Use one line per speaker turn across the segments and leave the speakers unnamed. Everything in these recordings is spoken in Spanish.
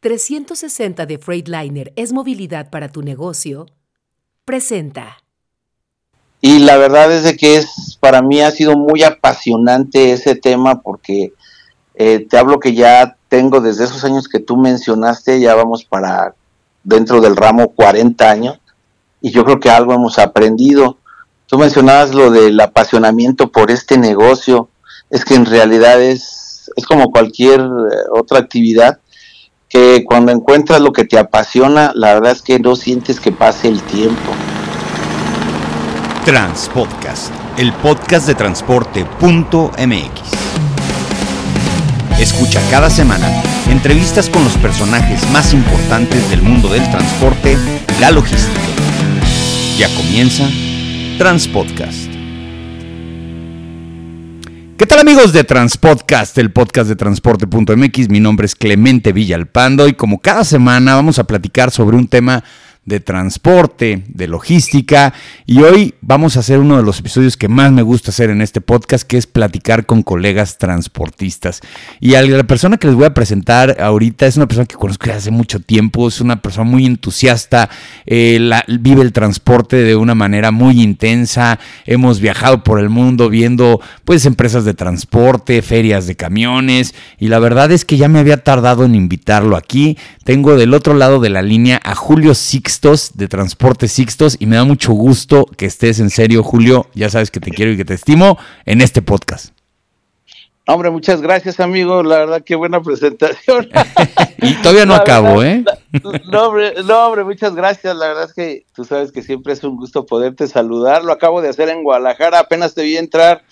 360 de Freightliner es movilidad para tu negocio, presenta.
Y la verdad es de que es para mí ha sido muy apasionante ese tema porque eh, te hablo que ya tengo desde esos años que tú mencionaste, ya vamos para dentro del ramo 40 años y yo creo que algo hemos aprendido. Tú mencionabas lo del apasionamiento por este negocio, es que en realidad es, es como cualquier eh, otra actividad, que cuando encuentras lo que te apasiona, la verdad es que no sientes que pase el tiempo.
Transpodcast, el podcast de transporte.mx. Escucha cada semana entrevistas con los personajes más importantes del mundo del transporte y la logística. Ya comienza Transpodcast. ¿Qué tal amigos de Transpodcast, el podcast de transporte.mx? Mi nombre es Clemente Villalpando y como cada semana vamos a platicar sobre un tema de transporte, de logística. Y hoy vamos a hacer uno de los episodios que más me gusta hacer en este podcast, que es platicar con colegas transportistas. Y a la persona que les voy a presentar ahorita es una persona que conozco desde hace mucho tiempo, es una persona muy entusiasta, eh, vive el transporte de una manera muy intensa. Hemos viajado por el mundo viendo pues empresas de transporte, ferias de camiones. Y la verdad es que ya me había tardado en invitarlo aquí. Tengo del otro lado de la línea a Julio Sixtos de Transporte Sixtos y me da mucho gusto que estés en serio, Julio. Ya sabes que te quiero y que te estimo en este podcast.
Hombre, muchas gracias, amigo. La verdad, qué buena presentación.
y todavía no acabo, ¿eh?
no, hombre, no, hombre, muchas gracias. La verdad es que tú sabes que siempre es un gusto poderte saludar. Lo acabo de hacer en Guadalajara. Apenas te vi entrar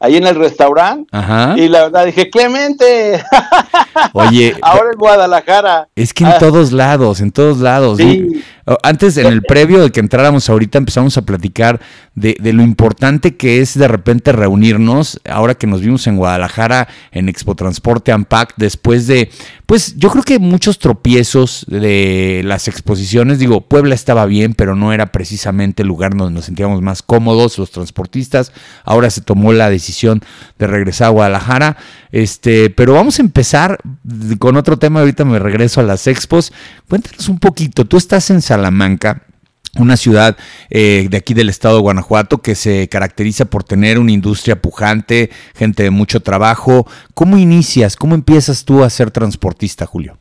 ahí en el restaurante. Y la verdad dije, Clemente.
Oye.
Ahora en Guadalajara.
Es que en ah. todos lados, en todos lados. Sí. Antes, en el previo de que entráramos ahorita, empezamos a platicar de, lo importante que es de repente reunirnos, ahora que nos vimos en Guadalajara, en Expo Transporte Ampac, después de, pues yo creo que muchos tropiezos de las exposiciones, digo, Puebla estaba bien, pero no era precisamente el lugar donde nos sentíamos más cómodos los transportistas, ahora se tomó la decisión de regresar a Guadalajara, este, pero vamos a empezar con otro tema, ahorita me regreso a las expos, cuéntanos un poquito, tú estás en Salamanca, una ciudad eh, de aquí del estado de Guanajuato que se caracteriza por tener una industria pujante, gente de mucho trabajo. ¿Cómo inicias, cómo empiezas tú a ser transportista, Julio?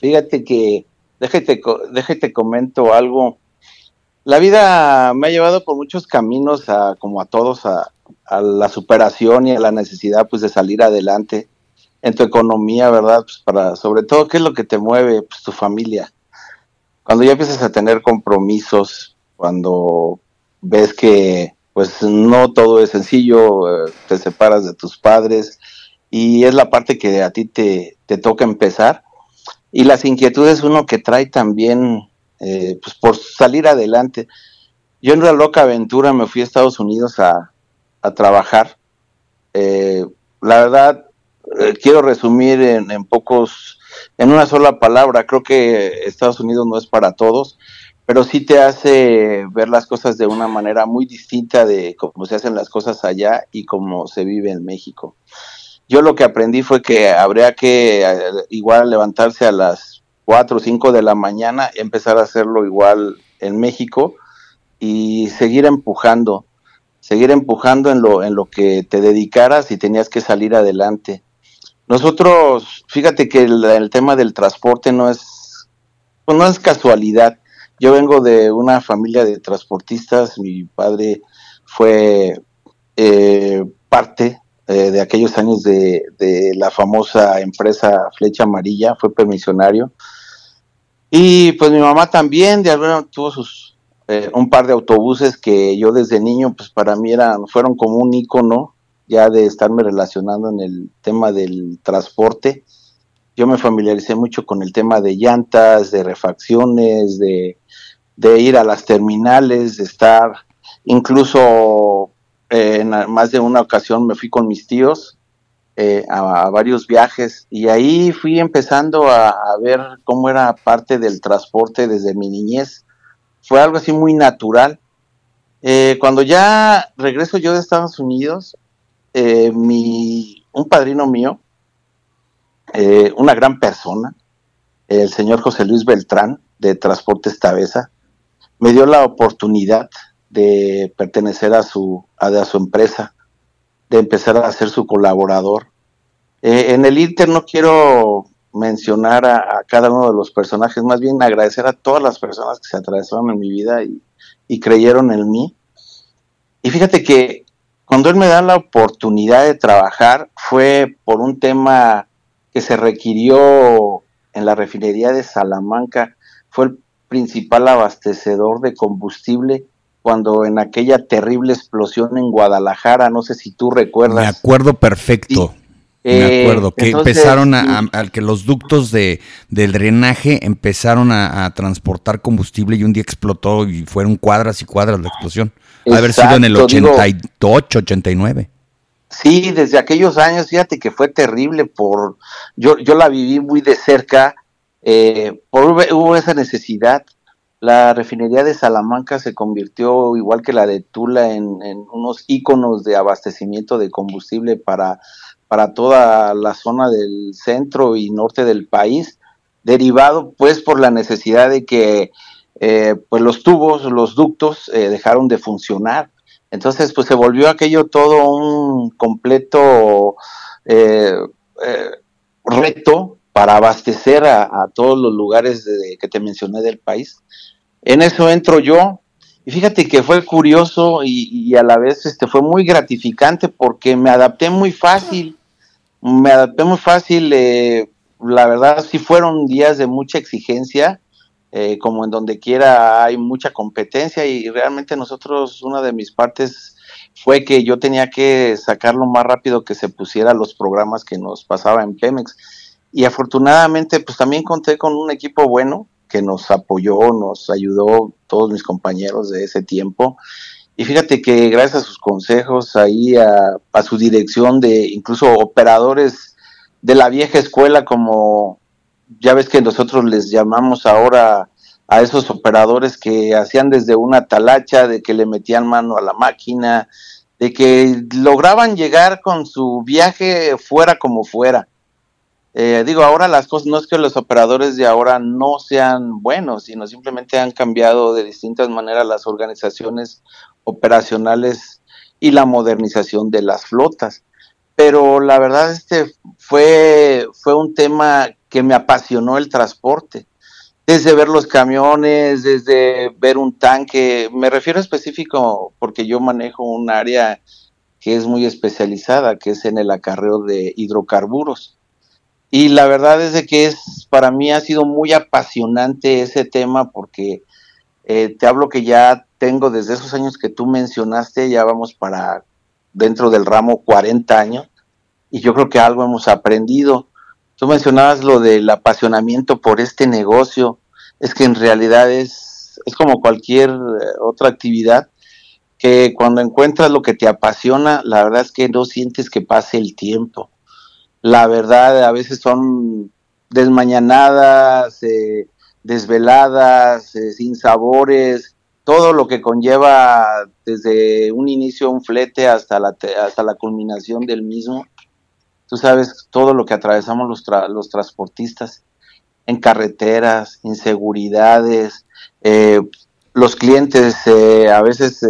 Fíjate que, déjate, déjate comento algo. La vida me ha llevado por muchos caminos, a, como a todos, a, a la superación y a la necesidad pues de salir adelante en tu economía, ¿verdad? Pues para, sobre todo, ¿qué es lo que te mueve? Pues tu familia cuando ya empiezas a tener compromisos, cuando ves que pues no todo es sencillo, eh, te separas de tus padres y es la parte que a ti te, toca empezar. Y las inquietudes uno que trae también eh, pues por salir adelante. Yo en una loca aventura me fui a Estados Unidos a, trabajar. Eh, la verdad, quiero resumir en pocos en una sola palabra. Creo que Estados Unidos no es para todos, pero sí te hace ver las cosas de una manera muy distinta de cómo se hacen las cosas allá y cómo se vive en México. Yo lo que aprendí fue que habría que eh, igual levantarse a las 4 o 5 de la mañana empezar a hacerlo igual en México y seguir empujando, seguir empujando en lo, en lo que te dedicaras y tenías que salir adelante. Nosotros, fíjate que el, tema del transporte no es, pues no es casualidad. Yo vengo de una familia de transportistas, mi padre fue eh, parte eh, de aquellos años de, la famosa empresa Flecha Amarilla, fue permisionario. Y pues mi mamá también, de alguna tuvo sus eh, un par de autobuses que yo desde niño, pues para mí eran, fueron como un icono ya de estarme relacionando en el tema del transporte, yo me familiaricé mucho con el tema de llantas, de refacciones, de, ir a las terminales, de estar, incluso eh, en más de una ocasión me fui con mis tíos eh, a, varios viajes y ahí fui empezando a, ver cómo era parte del transporte desde mi niñez. Fue algo así muy natural. Eh, cuando ya regreso yo de Estados Unidos, eh, mi, un padrino mío, eh, una gran persona, el señor José Luis Beltrán de Transportes Tabesa, me dio la oportunidad de pertenecer a su, a, su empresa, de empezar a ser su colaborador. Eh, en el Inter no quiero mencionar a, cada uno de los personajes, más bien agradecer a todas las personas que se atravesaron en mi vida y, y creyeron en mí. Y fíjate que cuando él me da la oportunidad de trabajar fue por un tema que se requirió en la refinería de Salamanca, fue el principal abastecedor de combustible cuando en aquella terrible explosión en Guadalajara, no sé si tú recuerdas.
Me acuerdo perfecto. Me eh, acuerdo que empezaron a, que los ductos de, del drenaje empezaron a, transportar combustible y un día explotó y fueron cuadras y cuadras la explosión. Haber sido en el 88, 89.
Sí, desde aquellos años, fíjate que fue terrible por, yo, yo la viví muy de cerca, eh, por, hubo esa necesidad. La refinería de Salamanca se convirtió, igual que la de Tula, en, unos íconos de abastecimiento de combustible para, para toda la zona del centro y norte del país, derivado pues por la necesidad de que eh, pues los tubos, los ductos eh, dejaron de funcionar entonces, pues se volvió aquello todo un completo eh, eh, reto para abastecer a, todos los lugares que te mencioné del país. En eso entro yo, y fíjate que fue curioso y, a la vez este, fue muy gratificante porque me adapté muy fácil, me adapté muy fácil, eh, la verdad sí fueron días de mucha exigencia, eh, como en donde quiera hay mucha competencia y realmente nosotros, una de mis partes fue que yo tenía que sacar lo más rápido que se pusiera los programas que nos pasaba en Pemex. Y afortunadamente, pues también conté con un equipo bueno que nos apoyó, nos ayudó todos mis compañeros de ese tiempo. Y fíjate que gracias a sus consejos, ahí a, a su dirección de incluso operadores de la vieja escuela como ya ves que nosotros les llamamos ahora a esos operadores que hacían desde una talacha, de que le metían mano a la máquina, de que lograban llegar con su viaje fuera como fuera. Eh, digo, ahora las cosas no es que los operadores de ahora no sean buenos, sino simplemente han cambiado de distintas maneras las organizaciones operacionales y la modernización de las flotas. Pero la verdad este fue, fue un tema que me apasionó el transporte. Desde ver los camiones, desde ver un tanque, me refiero específico porque yo manejo un área que es muy especializada, que es en el acarreo de hidrocarburos. Y la verdad es de que es, para mí ha sido muy apasionante ese tema porque eh, te hablo que ya tengo desde esos años que tú mencionaste, ya vamos para dentro del ramo 40 años, y yo creo que algo hemos aprendido. Tú mencionabas lo del apasionamiento por este negocio, es que en realidad es, es como cualquier eh, otra actividad, que cuando encuentras lo que te apasiona, la verdad es que no sientes que pase el tiempo. La verdad, a veces son desmañanadas, eh, desveladas, eh, sin sabores, todo lo que conlleva desde un inicio un flete hasta la, hasta la culminación del mismo. Tú sabes todo lo que atravesamos los, los transportistas en carreteras, inseguridades, eh, los clientes a veces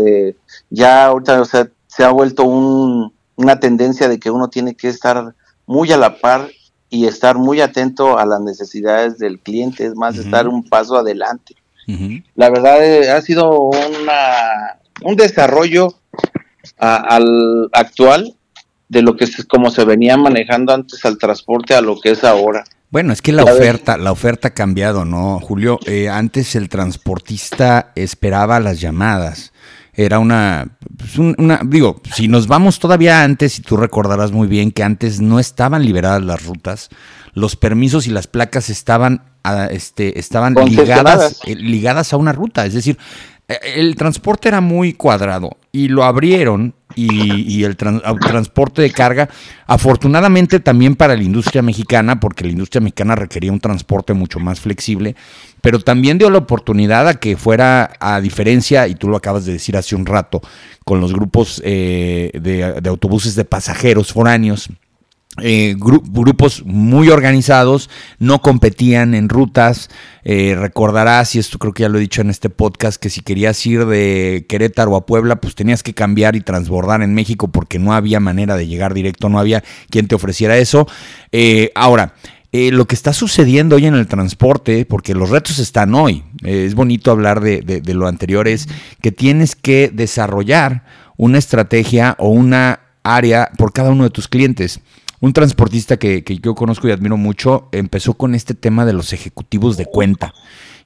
ya ahorita o sea, se ha vuelto una tendencia de que uno tiene que estar muy a la par y estar muy atento a las necesidades del cliente, es más, estar un paso adelante. La verdad ha sido una, un desarrollo al actual de lo que es como se venía manejando antes al transporte a lo que es ahora.
Bueno, es que la oferta, la oferta ha cambiado, ¿no, Julio? Eh, antes el transportista esperaba las llamadas. Era una, pues, una, digo, si nos vamos todavía antes, y tú recordarás muy bien que antes no estaban liberadas las rutas, los permisos y las placas estaban, a, este, estaban ligadas, eh, ligadas a una ruta. Es decir, eh, el transporte era muy cuadrado y lo abrieron y, el transporte de carga, afortunadamente también para la industria mexicana, porque la industria mexicana requería un transporte mucho más flexible, pero también dio la oportunidad a que fuera, a diferencia, y tú lo acabas de decir hace un rato, con los grupos eh, de, autobuses de pasajeros foráneos, eh, grupos muy organizados, no competían en rutas. Eh, recordarás, y esto creo que ya lo he dicho en este podcast, que si querías ir de Querétaro a Puebla, pues tenías que cambiar y transbordar en México porque no había manera de llegar directo, no había quien te ofreciera eso. Eh, lo que está sucediendo hoy en el transporte, porque los retos están hoy, es bonito hablar de, de lo anterior, es que tienes que desarrollar una estrategia o una área por cada uno de tus clientes. Un transportista que, yo conozco y admiro mucho empezó con este tema de los ejecutivos de cuenta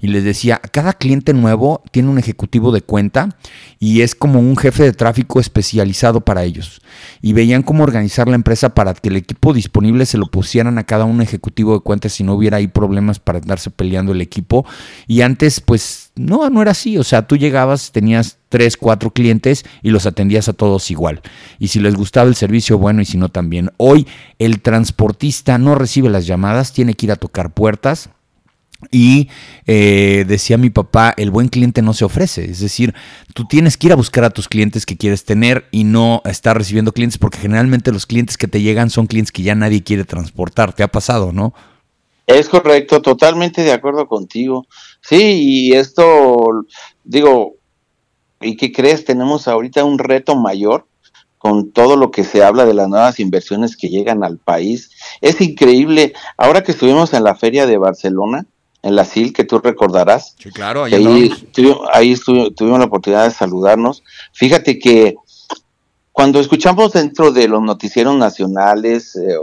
y les decía, cada cliente nuevo tiene un ejecutivo de cuenta y es como un jefe de tráfico especializado para ellos. Y veían cómo organizar la empresa para que el equipo disponible se lo pusieran a cada un ejecutivo de cuenta si no hubiera ahí problemas para andarse peleando el equipo. Y antes, pues no, no era así. O sea, tú llegabas, tenías tres, cuatro clientes y los atendías a todos igual. Y si les gustaba el servicio, bueno, y si no también. Hoy el transportista no recibe las llamadas, tiene que ir a tocar puertas y eh, decía mi papá, el buen cliente no se ofrece. Es decir, tú tienes que ir a buscar a tus clientes que quieres tener y no estar recibiendo clientes porque generalmente los clientes que te llegan son clientes que ya nadie quiere transportar. ¿Te ha pasado, no?
Es correcto, totalmente de acuerdo contigo. Sí, y esto, digo, ¿y qué crees? Tenemos ahorita un reto mayor con todo lo que se habla de las nuevas inversiones que llegan al país. Es increíble. Ahora que estuvimos en la feria de Barcelona, en la SIL, que tú recordarás.
Sí, claro,
ahí, ahí, tuvimos la oportunidad de saludarnos. Fíjate que cuando escuchamos dentro de los noticieros nacionales eh,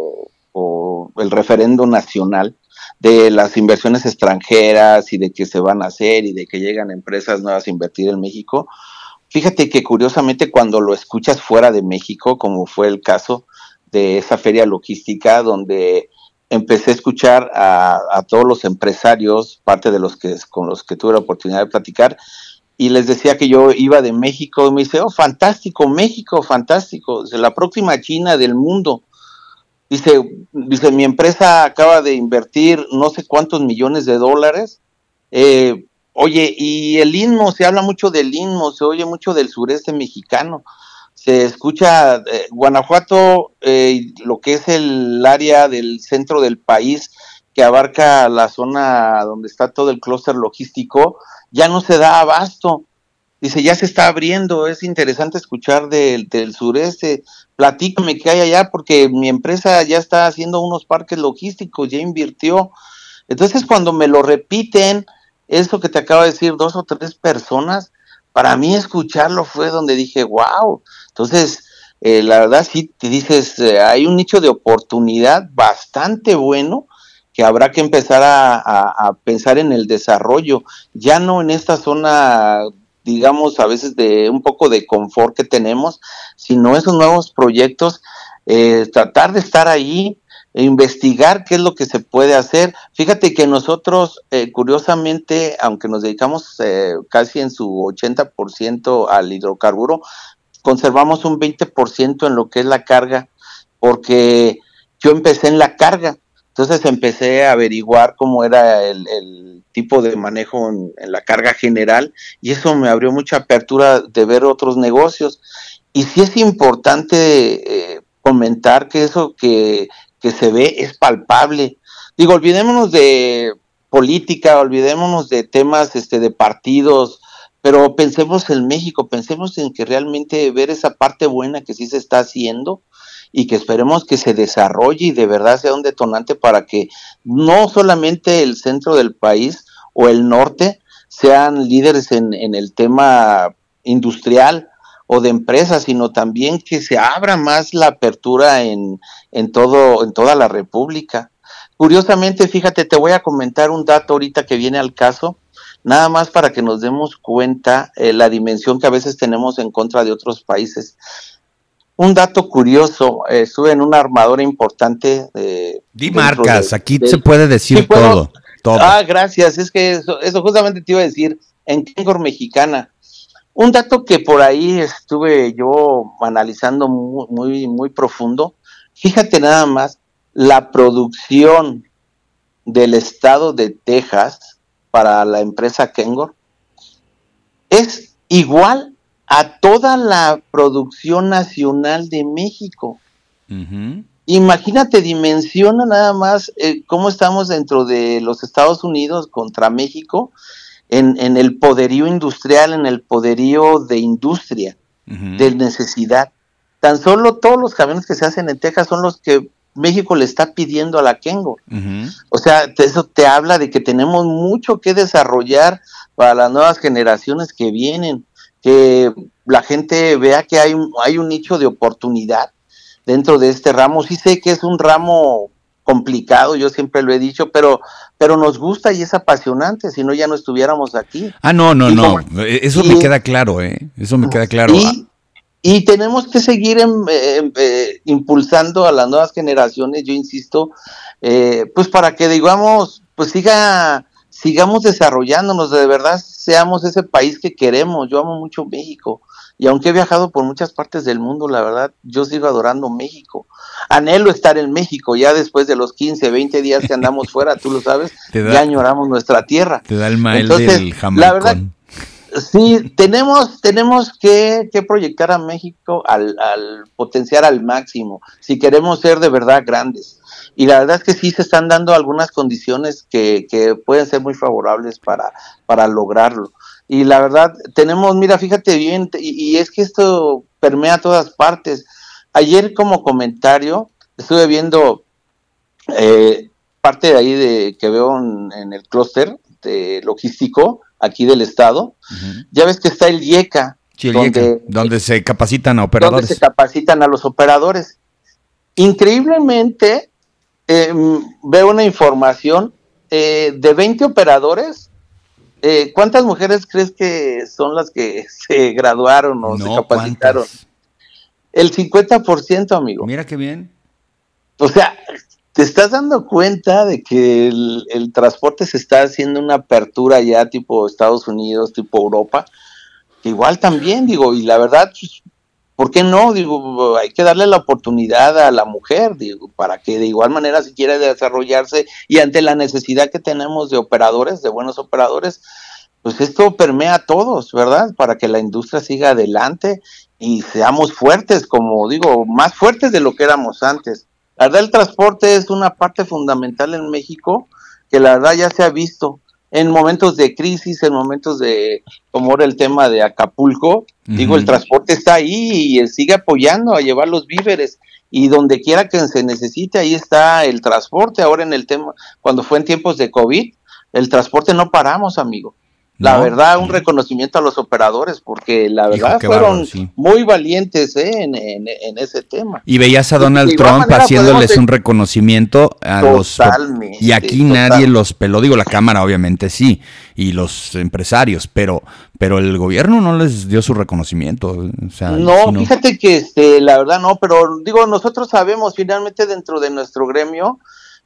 o, el referendo nacional de las inversiones extranjeras y de que se van a hacer y de que llegan empresas nuevas a invertir en México, fíjate que curiosamente cuando lo escuchas fuera de México, como fue el caso de esa feria logística donde empecé a escuchar a, todos los empresarios, parte de los que con los que tuve la oportunidad de platicar, y les decía que yo iba de México, y me dice, oh, fantástico, México, fantástico, es la próxima China del mundo. Dice, dice, mi empresa acaba de invertir no sé cuántos millones de dólares. Eh, oye, y el INMO, se habla mucho del INMO, se oye mucho del sureste mexicano se escucha eh, Guanajuato, eh, lo que es el área del centro del país que abarca la zona donde está todo el clúster logístico, ya no se da abasto. Dice, ya se está abriendo, es interesante escuchar del, del sureste. Platícame qué hay allá, porque mi empresa ya está haciendo unos parques logísticos, ya invirtió. Entonces, cuando me lo repiten, eso que te acabo de decir, dos o tres personas, para mí escucharlo fue donde dije, wow. Entonces, eh, la verdad sí te dices, eh, hay un nicho de oportunidad bastante bueno que habrá que empezar a, pensar en el desarrollo, ya no en esta zona, digamos, a veces de un poco de confort que tenemos, sino esos nuevos proyectos, eh, tratar de estar ahí, e investigar qué es lo que se puede hacer. Fíjate que nosotros, eh, curiosamente, aunque nos dedicamos eh, casi en su 80% al hidrocarburo, conservamos un 20% en lo que es la carga, porque yo empecé en la carga. Entonces empecé a averiguar cómo era el, tipo de manejo en, la carga general y eso me abrió mucha apertura de ver otros negocios. Y sí es importante eh, comentar que eso que, que se ve es palpable. Digo, olvidémonos de política, olvidémonos de temas este, de partidos, pero pensemos en México, pensemos en que realmente ver esa parte buena que sí se está haciendo y que esperemos que se desarrolle y de verdad sea un detonante para que no solamente el centro del país o el norte sean líderes en, el tema industrial, o de empresas, sino también que se abra más la apertura en, en, todo, en toda la República. Curiosamente, fíjate, te voy a comentar un dato ahorita que viene al caso, nada más para que nos demos cuenta eh, la dimensión que a veces tenemos en contra de otros países. Un dato curioso, eh, estuve en una armadora importante.
de Di marcas, aquí se puede decir todo, todo,
Ah, gracias, es que eso, eso justamente te iba a decir, en Kengor Mexicana. Un dato que por ahí estuve yo analizando muy, muy, profundo, fíjate nada más, la producción del estado de Texas para la empresa Kengor es igual a toda la producción nacional de México. imagínate, dimensiona nada más eh, cómo estamos dentro de los Estados Unidos contra México en, en el poderío industrial, en el poderío de industria, de necesidad. Tan solo todos los camiones que se hacen en Texas son los que México le está pidiendo a la Kengo. O sea, eso te habla de que tenemos mucho que desarrollar para las nuevas generaciones que vienen, que la gente vea que hay un, hay un nicho de oportunidad dentro de este ramo. Sí sé que es un ramo complicado, yo siempre lo he dicho, pero pero nos gusta y es apasionante, si no ya no estuviéramos aquí.
Ah, no, no, no, eso me queda claro, ¿eh? Eso me queda claro.
Y, tenemos que seguir eh, impulsando a las nuevas generaciones, yo insisto, eh, pues para que digamos, pues siga sigamos desarrollándonos, de verdad seamos ese país que queremos. Yo amo mucho México y aunque he viajado por muchas partes del mundo, la verdad, yo sigo adorando México. Anhelo estar en México, ya después de los 15, 20 días que andamos fuera, tú lo sabes, ya añoramos nuestra tierra.
Te da el mal del La verdad,
sí, tenemos, tenemos que, proyectar a México al, al potenciar al máximo, si queremos ser de verdad grandes y la verdad es que sí se están dando algunas condiciones que, que pueden ser muy favorables para, para lograrlo. Y la verdad, tenemos, mira, fíjate bien, y, es que esto permea todas partes. Ayer como comentario estuve viendo eh, parte de ahí de que veo en, el clúster logístico aquí del estado. Ya ves que está el IECA,
donde, donde, se capacitan a operadores.
Donde se capacitan a los operadores. Increíblemente, Em, veo una información eh, de 20 operadores. Eh, ¿Cuántas mujeres crees que son las que se graduaron o se capacitaron? El 50%, amigo.
Mira qué bien.
O sea, te estás dando cuenta de que el, transporte se está haciendo una apertura ya tipo Estados Unidos, tipo Europa, igual también, digo, y la verdad, pues, ¿por qué no? Digo, hay que darle la oportunidad a la mujer, digo, para que de igual manera si quiere desarrollarse y ante la necesidad que tenemos de operadores, de buenos operadores, pues esto permea a todos, ¿verdad? Para que la industria siga adelante y seamos fuertes, como digo, más fuertes de lo que éramos antes. La verdad, el transporte es una parte fundamental en México que la verdad ya se ha visto en momentos de crisis, en momentos de, como ahora el tema de Acapulco, digo, el transporte está ahí y sigue apoyando a llevar los víveres y donde quiera que se necesite, ahí está el transporte. Ahora en el tema, cuando fue en tiempos de COVID, el transporte no paramos, amigo. La verdad, un reconocimiento a los operadores, porque la verdad fueron muy valientes ¿eh? en, ese tema.
Y veías a Donald Trump haciéndoles un reconocimiento a los... Y aquí nadie los peló, digo, la Cámara obviamente sí, y los empresarios, pero, pero el gobierno no les dio su reconocimiento.
no, fíjate que este, la verdad no, pero digo, nosotros sabemos finalmente dentro de nuestro gremio,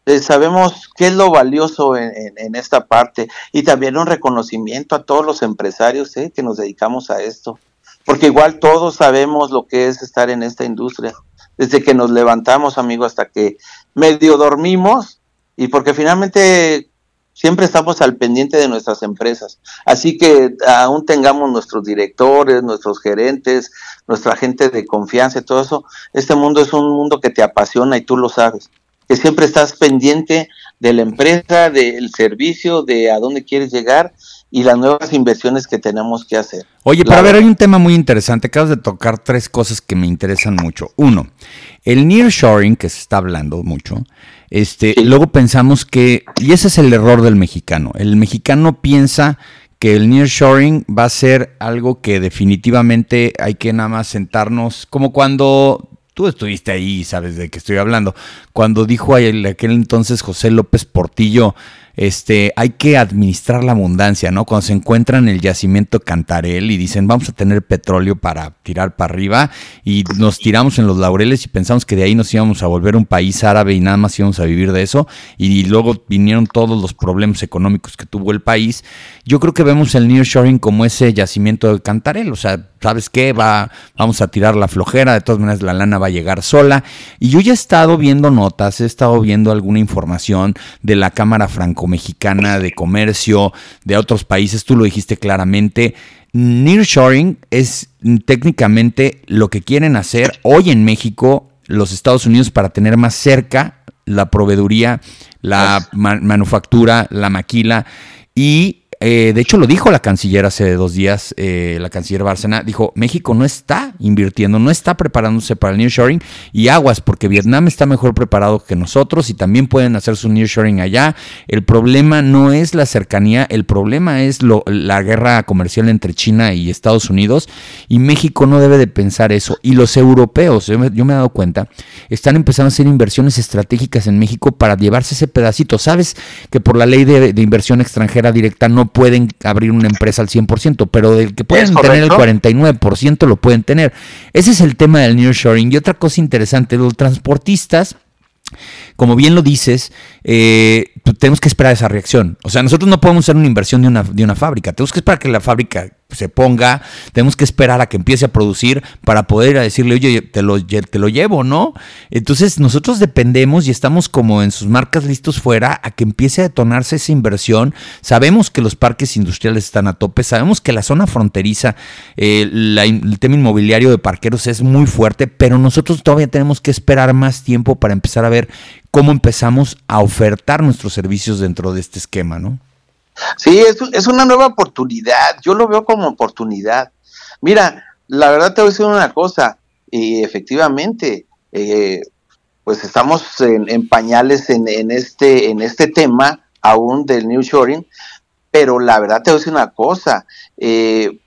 eh, sabemos qué es lo valioso en, esta parte y también un reconocimiento a todos los empresarios eh, que nos dedicamos a esto, porque igual todos sabemos lo que es estar en esta industria, desde que nos levantamos, amigo, hasta que medio dormimos y porque finalmente siempre estamos al pendiente de nuestras empresas. Así que aún tengamos nuestros directores, nuestros gerentes, nuestra gente de confianza y todo eso, este mundo es un mundo que te apasiona y tú lo sabes que siempre estás pendiente de la empresa, del servicio, de a dónde quieres llegar y las nuevas inversiones que tenemos que hacer.
Oye, para ver, hay un tema muy interesante. Acabas de tocar tres cosas que me interesan mucho. Uno, el nearshoring, que se está hablando mucho. Este, Luego pensamos que, y ese es el error del mexicano, el mexicano piensa que el nearshoring va a ser algo que definitivamente hay que nada más sentarnos, como cuando tú estuviste ahí, sabes de qué estoy hablando. Cuando dijo aquel entonces José López Portillo, este, hay que administrar la abundancia, ¿no? Cuando se encuentran el yacimiento Cantarel y dicen, vamos a tener petróleo para tirar para arriba y nos tiramos en los laureles y pensamos que de ahí nos íbamos a volver un país árabe y nada más íbamos a vivir de eso y luego vinieron todos los problemas económicos que tuvo el país. Yo creo que vemos el nearshoring como ese yacimiento de Cantarel, o sea, ¿sabes qué? Va, vamos a tirar la flojera, de todas maneras la lana va a llegar sola. Y yo ya he estado viendo notas, he estado viendo alguna información de la Cámara Franco-Mexicana de Comercio, de otros países, tú lo dijiste claramente. Nearshoring es técnicamente lo que quieren hacer hoy en México los Estados Unidos para tener más cerca la proveeduría, la manufactura, la maquila y eh, de hecho, lo dijo la canciller hace dos días, eh, la canciller Bárcena, dijo, México no está invirtiendo, no está preparándose para el nearshoring y aguas, porque Vietnam está mejor preparado que nosotros y también pueden hacer su nearshoring allá. El problema no es la cercanía, el problema es lo, la guerra comercial entre China y Estados Unidos y México no debe de pensar eso. Y los europeos, yo me, he dado cuenta, están empezando a hacer inversiones estratégicas en México para llevarse ese pedacito. Sabes que por la ley de, de inversión extranjera directa no pueden abrir una empresa al 100%, pero del que pueden tener el 49% lo pueden tener. Ese es el tema del nearshoring. Y otra cosa interesante, los transportistas como bien lo dices, eh, tenemos que esperar esa reacción. O sea, nosotros no podemos hacer una inversión de una, de una fábrica. Tenemos que esperar que la fábrica se ponga, tenemos que esperar a que empiece a producir para poder decirle, oye, te lo, te lo llevo, ¿no? Entonces nosotros dependemos y estamos como en sus marcas listos fuera a que empiece a detonarse esa inversión. Sabemos que los parques industriales están a tope, sabemos que la zona fronteriza, eh, el tema inmobiliario de parqueros es muy fuerte, pero nosotros todavía tenemos que esperar más tiempo para empezar a ver cómo empezamos a ofertar nuestros servicios dentro de este esquema, ¿no?
Sí, es, es una nueva oportunidad, yo lo veo como oportunidad. Mira, la verdad te voy a decir una cosa, y efectivamente, eh, pues estamos en, pañales en, este, en este tema aún del New Shoring, pero la verdad te voy a decir una cosa, eh,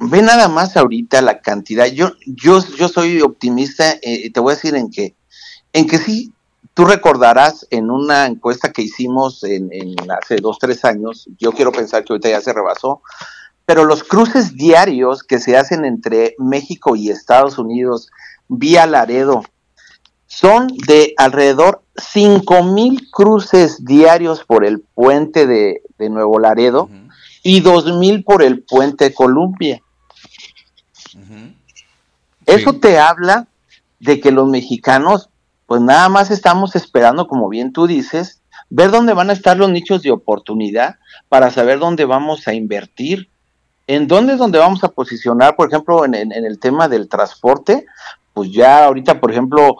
ve nada más ahorita la cantidad, yo, yo, yo soy optimista, eh, te voy a decir en que, en que sí, Tú recordarás en una encuesta que hicimos en, hace dos, tres años, yo quiero pensar que ahorita ya se rebasó, pero los cruces diarios que se hacen entre México y Estados Unidos vía Laredo son de alrededor 5 mil cruces diarios por el puente de, Nuevo Laredo y 2 mil por el puente de Columbia. Eso te habla de que los mexicanos pues nada más estamos esperando, como bien tú dices, ver dónde van a estar los nichos de oportunidad para saber dónde vamos a invertir, en dónde es donde vamos a posicionar, por ejemplo, en, el tema del transporte, pues ya ahorita, por ejemplo,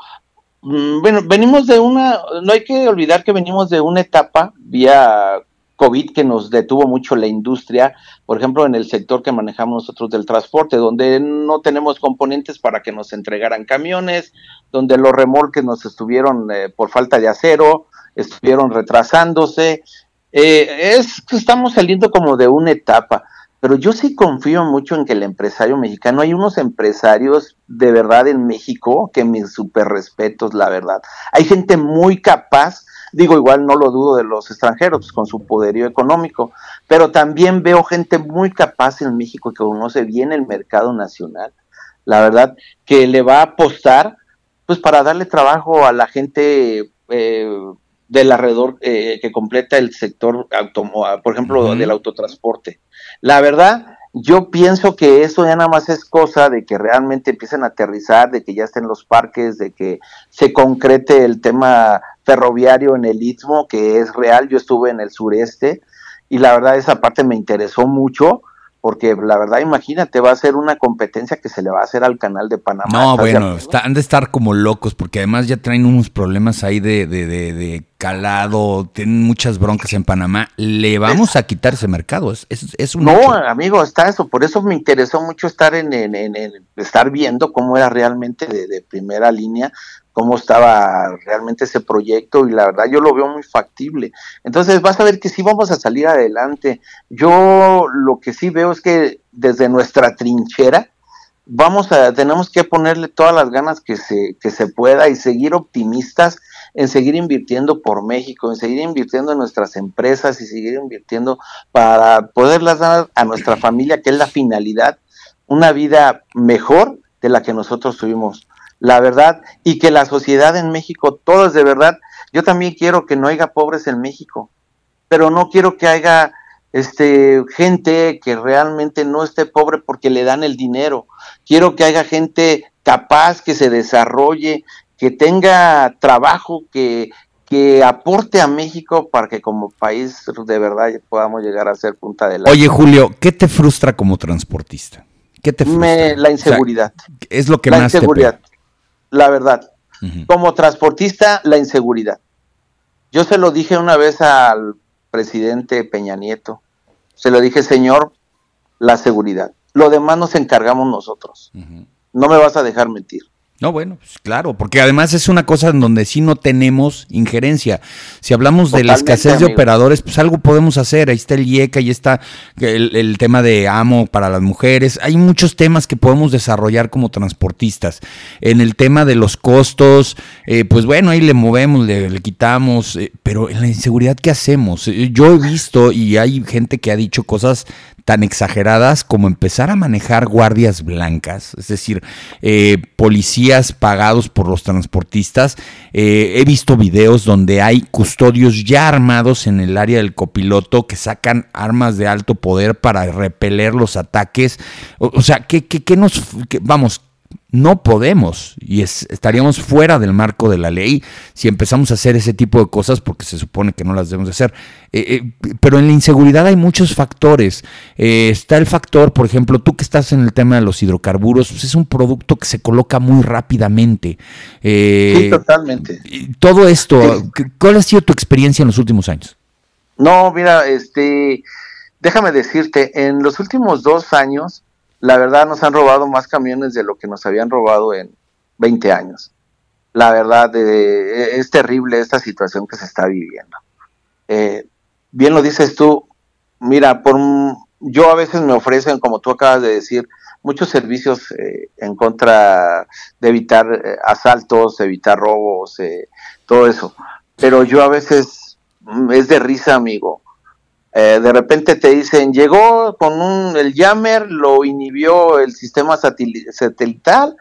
mm, bueno, venimos de una, no hay que olvidar que venimos de una etapa vía COVID que nos detuvo mucho la industria, por ejemplo, en el sector que manejamos nosotros del transporte, donde no tenemos componentes para que nos entregaran camiones, donde los remolques nos estuvieron eh, por falta de acero, estuvieron retrasándose. Eh, es estamos saliendo como de una etapa, pero yo sí confío mucho en que el empresario mexicano, hay unos empresarios de verdad en México que mis super respetos, la verdad. Hay gente muy capaz Digo, igual no lo dudo de los extranjeros pues, con su poderío económico, pero también veo gente muy capaz en México que conoce bien el mercado nacional, la verdad, que le va a apostar pues para darle trabajo a la gente eh, del alrededor eh, que completa el sector, por ejemplo, del autotransporte. La verdad, yo pienso que eso ya nada más es cosa de que realmente empiecen a aterrizar, de que ya estén los parques, de que se concrete el tema ferroviario en el Istmo, que es real. Yo estuve en el sureste y la verdad esa parte me interesó mucho porque la verdad, imagínate, va a ser una competencia que se le va a hacer al canal de Panamá.
No, bueno, han de estar como locos, porque además ya traen unos problemas ahí de, de, de, calado, tienen muchas broncas en Panamá. Le vamos a quitar ese mercado, es, es, un
No, amigo, está eso, por eso me interesó mucho estar en, en, en, en estar viendo cómo era realmente de, primera línea, cómo estaba realmente ese proyecto y la verdad yo lo veo muy factible. Entonces vas a ver que sí vamos a salir adelante. Yo lo que sí veo es que desde nuestra trinchera vamos a tenemos que ponerle todas las ganas que se que se pueda y seguir optimistas en seguir invirtiendo por México, en seguir invirtiendo en nuestras empresas y seguir invirtiendo para poderlas dar a nuestra familia, que es la finalidad, una vida mejor de la que nosotros tuvimos la verdad, y que la sociedad en México, todo es de verdad. Yo también quiero que no haya pobres en México, pero no quiero que haya este, gente que realmente no esté pobre porque le dan el dinero. Quiero que haya gente capaz, que se desarrolle, que tenga trabajo, que, que aporte a México para que como país de verdad podamos llegar a ser punta de la.
Oye, Julio, ¿qué te frustra como transportista? ¿Qué te frustra?
la inseguridad.
es lo que
la
más
inseguridad la verdad, Como transportista, la inseguridad. Yo se lo dije una vez al presidente Peña Nieto. Se lo dije, señor, la seguridad. Lo demás nos encargamos nosotros. No me vas a dejar mentir.
No, bueno, pues claro, porque además es una cosa en donde sí no tenemos injerencia. Si hablamos de la escasez de operadores, pues algo podemos hacer. Ahí está el IECA, ahí está el, tema de amo para las mujeres. Hay muchos temas que podemos desarrollar como transportistas. En el tema de los costos, eh, pues bueno, ahí le movemos, le, quitamos, eh, pero en la inseguridad, ¿qué hacemos? Eh, yo he visto y hay gente que ha dicho cosas tan exageradas como empezar a manejar guardias blancas, es decir, eh, policías pagados por los transportistas. Eh, he visto videos donde hay custodios ya armados en el área del copiloto que sacan armas de alto poder para repeler los ataques. O, sea, ¿qué, qué, nos... vamos, no podemos y estaríamos fuera del marco de la ley si empezamos a hacer ese tipo de cosas porque se supone que no las debemos de hacer. Eh, eh, pero en la inseguridad hay muchos factores. Eh, está el factor, por ejemplo, tú que estás en el tema de los hidrocarburos, pues es un producto que se coloca muy rápidamente.
sí, totalmente.
Todo esto, ¿cuál ha sido tu experiencia en los últimos años?
No, mira, este, déjame decirte, en los últimos dos años la verdad nos han robado más camiones de lo que nos habían robado en 20 años. La verdad eh, es terrible esta situación que se está viviendo. Eh, bien lo dices tú, mira, por yo a veces me ofrecen, como tú acabas de decir, muchos servicios eh, en contra de evitar asaltos, evitar robos, todo eso. Pero yo a veces mm, es de risa, amigo. Eh, de repente te dicen, llegó con un, el jammer, lo inhibió el sistema satelital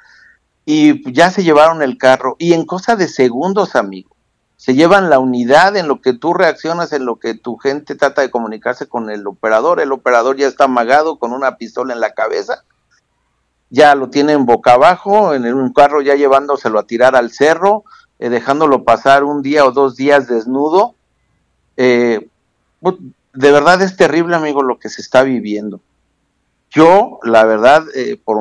y ya se llevaron el carro. Y en cosa de segundos, amigo, se llevan la unidad en lo que tú reaccionas, en lo que tu gente trata de comunicarse con el operador. El operador ya está amagado con una pistola en la cabeza, ya lo tienen boca abajo, en un carro ya llevándoselo a tirar al cerro, eh, dejándolo pasar un día o dos días desnudo. Eh, de verdad es terrible, amigo, lo que se está viviendo. Yo, la verdad, eh, por,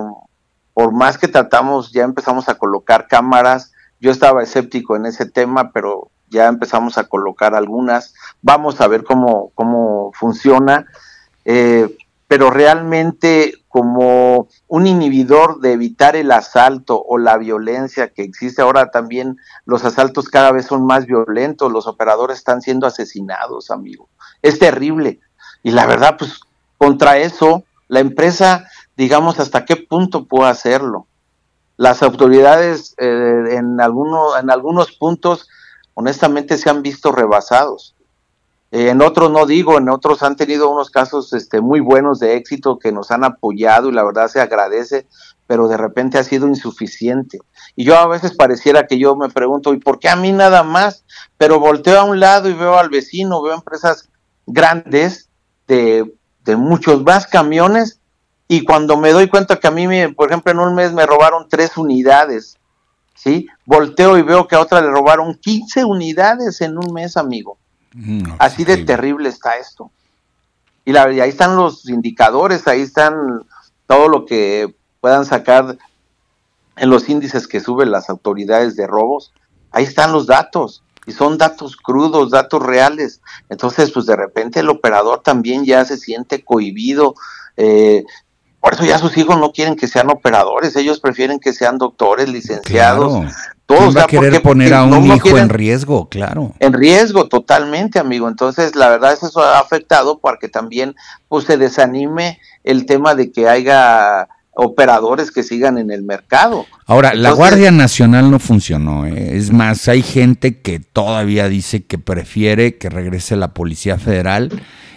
por más que tratamos, ya empezamos a colocar cámaras, yo estaba escéptico en ese tema, pero ya empezamos a colocar algunas, vamos a ver cómo, cómo funciona, eh, pero realmente como un inhibidor de evitar el asalto o la violencia que existe ahora también, los asaltos cada vez son más violentos, los operadores están siendo asesinados, amigo es terrible. Y la verdad, pues contra eso, la empresa, digamos, hasta qué punto puede hacerlo. Las autoridades eh, en, alguno, en algunos puntos, honestamente, se han visto rebasados. Eh, en otros no digo, en otros han tenido unos casos este, muy buenos de éxito que nos han apoyado y la verdad se agradece, pero de repente ha sido insuficiente. Y yo a veces pareciera que yo me pregunto, ¿y por qué a mí nada más? Pero volteo a un lado y veo al vecino, veo empresas grandes de, muchos más camiones y cuando me doy cuenta que a mí, me, por ejemplo, en un mes me robaron tres unidades, ¿sí? Volteo y veo que a otra le robaron 15 unidades en un mes, amigo. Mm, Así de terrible está esto. Y, la, y ahí están los indicadores, ahí están todo lo que puedan sacar en los índices que suben las autoridades de robos. Ahí están los datos y son datos crudos, datos reales. Entonces, pues de repente el operador también ya se siente cohibido. Eh, por eso ya sus hijos no quieren que sean operadores, ellos prefieren que sean doctores, licenciados.
Claro. Todos, va a querer poner a un hijo en riesgo? Claro.
En riesgo, totalmente, amigo. Entonces, la verdad es eso ha afectado porque también pues se desanime el tema de que haya operadores que sigan en el mercado.
Ahora, la Guardia Nacional no funcionó. ¿eh? Es más, hay gente que todavía dice que prefiere que regrese la Policía Federal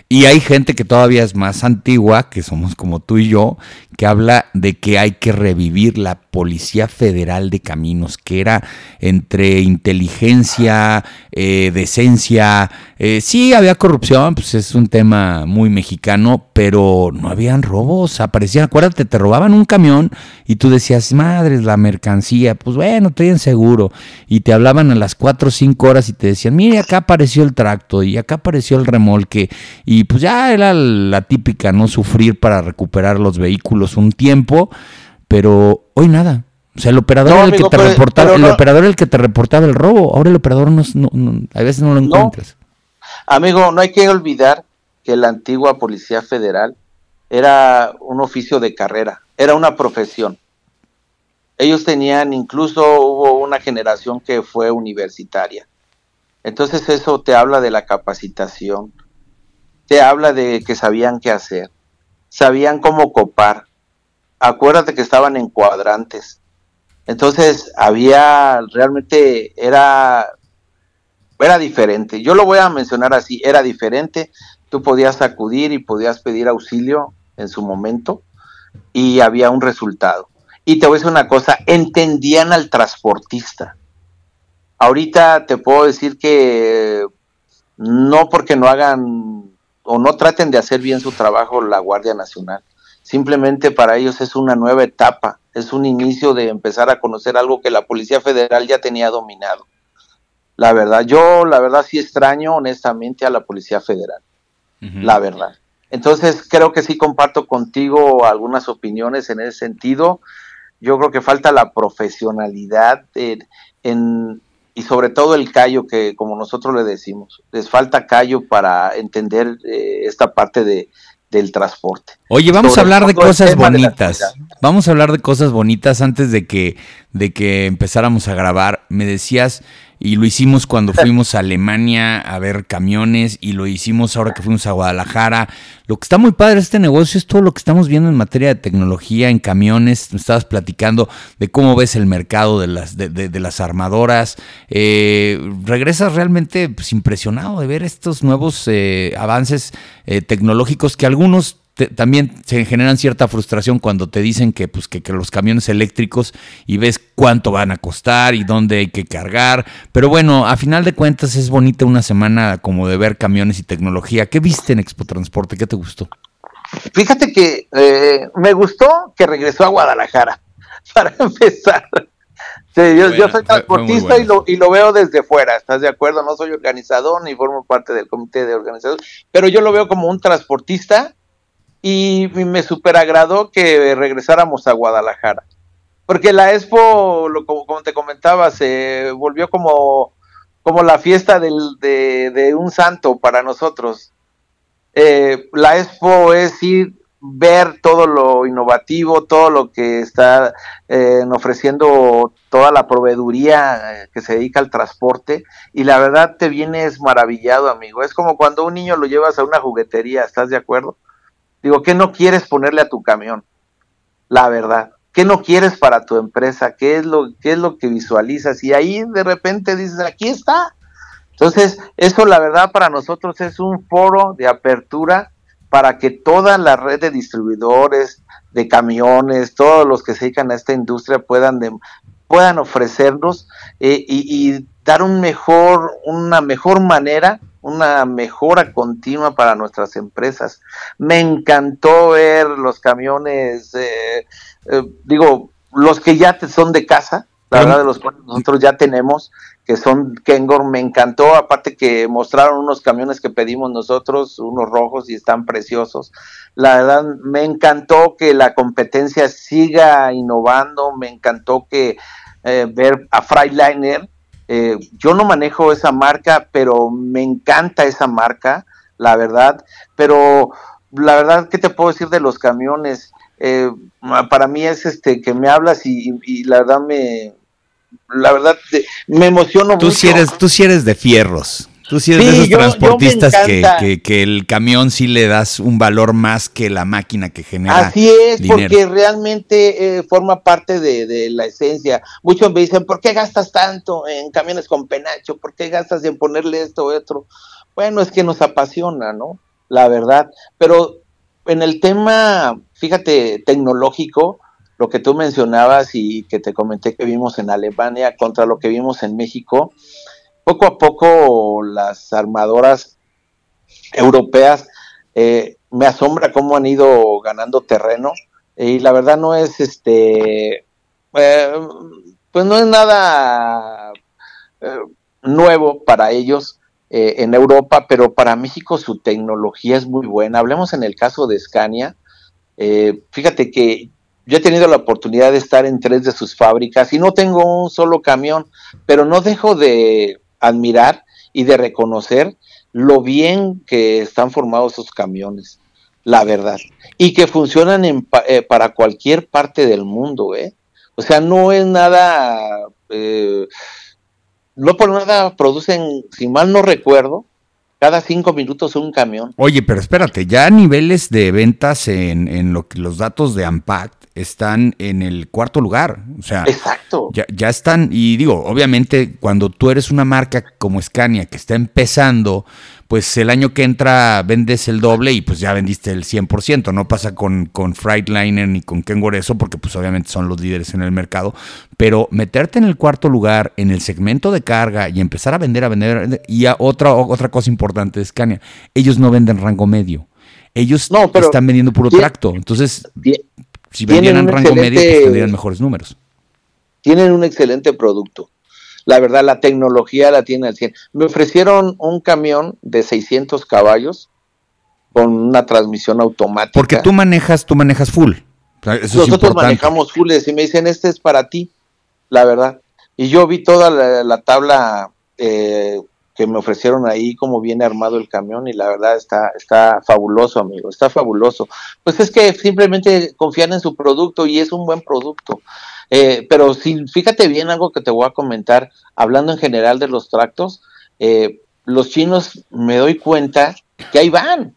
y hay gente que todavía es más antigua, que somos como tú y yo, que habla de que hay que revivir la Policía Federal de Caminos, que era entre inteligencia, eh, decencia. Eh, sí, había corrupción, pues es un tema muy mexicano, pero no habían robos. Aparecían, acuérdate, te robaban un camión y tú decías, madre, la mercancía. Pues bueno, traían seguro. Y te hablaban a las 4 o 5 horas y te decían, mire, acá apareció el tracto y acá apareció el remolque. Y pues ya era la típica, no sufrir para recuperar los vehículos un tiempo, pero hoy nada, O sea, el operador era el que te reportaba, el operador el que te reportaba el robo. Ahora el operador no, a veces no lo encuentras.
Amigo, no hay que olvidar que la antigua Policía Federal era un oficio de carrera, era una profesión. Ellos tenían, incluso hubo una generación que fue universitaria. Entonces eso te habla de la capacitación, te habla de que sabían qué hacer, sabían cómo copar. Acuérdate que estaban en cuadrantes. Entonces había, realmente era, era diferente. Yo lo voy a mencionar así, era diferente. Tú podías acudir y podías pedir auxilio en su momento y había un resultado. Y te voy a decir una cosa, entendían al transportista. Ahorita te puedo decir que no porque no hagan o no traten de hacer bien su trabajo la Guardia Nacional. Simplemente para ellos es una nueva etapa, es un inicio de empezar a conocer algo que la Policía Federal ya tenía dominado. La verdad, yo la verdad sí extraño honestamente a la Policía Federal. La verdad. Entonces creo que sí comparto contigo algunas opiniones en ese sentido. Yo creo que falta la profesionalidad en, y sobre todo el callo que como nosotros le decimos, les falta callo para entender eh, esta parte de, del transporte.
Oye, vamos a hablar de cosas bonitas. Vamos a hablar de cosas bonitas antes de que, de que empezáramos a grabar. Me decías y lo hicimos cuando fuimos a Alemania a ver camiones y lo hicimos ahora que fuimos a Guadalajara. Lo que está muy padre de este negocio es todo lo que estamos viendo en materia de tecnología en camiones. Estabas platicando de cómo ves el mercado de las, de, las armadoras. Eh, regresas realmente pues, impresionado de ver estos nuevos eh, avances eh, tecnológicos que algunos también se generan cierta frustración cuando te dicen que, pues, que, los camiones eléctricos y ves cuánto van a costar y dónde hay que cargar. Pero bueno, a final de cuentas es bonita una semana como de ver camiones y tecnología. ¿Qué viste en Expo Transporte? ¿Qué te gustó?
Fíjate que eh, me gustó que regresó a Guadalajara, para empezar. yo, soy transportista y, lo, y lo veo desde fuera, ¿estás de acuerdo? No soy organizador ni formo parte del comité de organizadores, pero yo lo veo como un transportista y me super agradó que regresáramos a Guadalajara. Porque la Expo, lo, como, te comentaba, se volvió como, como la fiesta del, de, un santo para nosotros. Eh, la Expo es ir, ver todo lo innovativo, todo lo que está eh, ofreciendo toda la proveeduría eh, que se dedica al transporte y la verdad te vienes maravillado, amigo. Es como cuando un niño lo llevas a una juguetería, ¿estás de acuerdo? Digo, ¿qué no quieres ponerle a tu camión? La verdad. ¿Qué no quieres para tu empresa? ¿Qué es lo, qué es lo que visualizas? Y ahí de repente dices, aquí está. Entonces, eso la verdad para nosotros es un foro de apertura para que toda la red de distribuidores, de camiones, todos los que se dedican a esta industria puedan, puedan ofrecernos eh, y, y, dar un mejor, una mejor manera una mejora continua para nuestras empresas. Me encantó ver los camiones, eh, eh, digo, los que ya son de casa, la verdad de los cuales nosotros ya tenemos, que son Kengor, me encantó, aparte que mostraron unos camiones que pedimos nosotros, unos rojos y están preciosos. La verdad, me encantó que la competencia siga innovando, me encantó que eh, ver a Freightliner, eh, yo no manejo esa marca, pero me encanta esa marca, la verdad. Pero la verdad, ¿qué te puedo decir de los camiones? Eh, para mí es este que me hablas y, la verdad me, la verdad me emociono
tú
mucho.
eres, tú sí eres de fierros. Tú sí eres de esos transportistas que, que, el camión sí le das un valor más que la máquina que genera.
Así es, porque realmente eh, forma parte de, la esencia. Muchos me dicen, ¿por qué gastas tanto en camiones con penacho? ¿Por qué gastas en ponerle esto o otro? Bueno, es que nos apasiona, ¿no? La verdad. Pero en el tema, fíjate, tecnológico, lo que tú mencionabas y que te comenté que vimos en Alemania contra lo que vimos en México, poco a poco las armadoras europeas eh, me asombra cómo han ido ganando terreno y la verdad no es este eh, pues no es nada eh, nuevo para ellos en Europa pero para México su tecnología es muy buena. Hablemos en el caso de Scania fíjate que yo he tenido la oportunidad de estar en tres de sus fábricas y no tengo un solo camión, pero no dejo de admirar y de reconocer lo bien que están formados esos camiones, la verdad, y que funcionan en, eh, para cualquier parte del mundo, ¿eh? O sea, no es nada, eh, no por nada producen, si mal no recuerdo, cada cinco minutos un camión.
Oye, pero espérate, ya niveles de ventas en, en lo que los datos de Ampact están en el cuarto lugar. O sea,
Exacto.
Ya, ya están, y digo, obviamente, cuando tú eres una marca como Scania que está empezando, pues el año que entra vendes el doble y pues ya vendiste el 100%. No pasa con, con Freightliner ni con Kenworth eso, porque pues obviamente son los líderes en el mercado. Pero meterte en el cuarto lugar, en el segmento de carga y empezar a vender, a vender. Y otra, otra cosa importante de Scania, ellos no venden rango medio. Ellos no, están vendiendo puro tracto. Entonces, si vendieran rango medio, pues tendrían mejores números.
Tienen un excelente producto la verdad la tecnología la tiene al 100. Me ofrecieron un camión de 600 caballos con una transmisión automática.
Porque tú manejas, tú manejas full.
Nosotros manejamos full y me dicen, este es para ti, la verdad. Y yo vi toda la, tabla eh, que me ofrecieron ahí, cómo viene armado el camión y la verdad está, está fabuloso, amigo, está fabuloso. Pues es que simplemente confían en su producto y es un buen producto. Eh, pero si, fíjate bien algo que te voy a comentar, hablando en general de los tractos, eh, los chinos me doy cuenta que ahí van.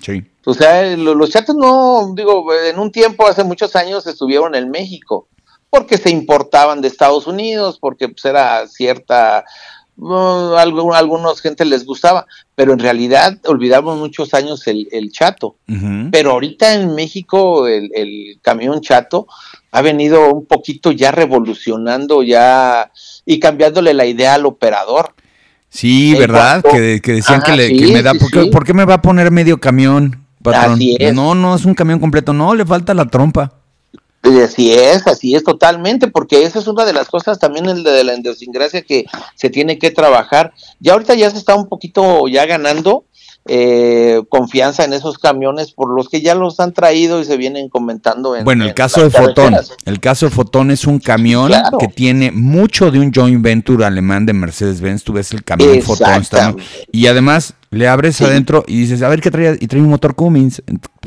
Sí.
O sea, los, chatos no, digo, en un tiempo, hace muchos años, estuvieron en México, porque se importaban de Estados Unidos, porque pues, era cierta a algunos gente les gustaba, pero en realidad olvidamos muchos años el, chato. Pero ahorita en México el, camión chato ha venido un poquito ya revolucionando ya y cambiándole la idea al operador.
Sí, ¿verdad? que, decían que, le, me da, ¿por qué, me va a poner medio camión, patrón? No, no, es un camión completo, no, le falta la trompa.
Así es, así es totalmente, porque esa es una de las cosas también el de la idiosincrasia que se tiene que trabajar. Ya ahorita ya se está un poquito ya ganando eh, confianza en esos camiones por los que ya los han traído y se vienen comentando. En,
bueno, el caso de Fotón, el caso de Fotón es un camión que tiene mucho de un joint venture alemán de Mercedes-Benz. Tú ves el camión Fotón y además le abres adentro y dices, a ver qué trae, y trae un motor Cummins.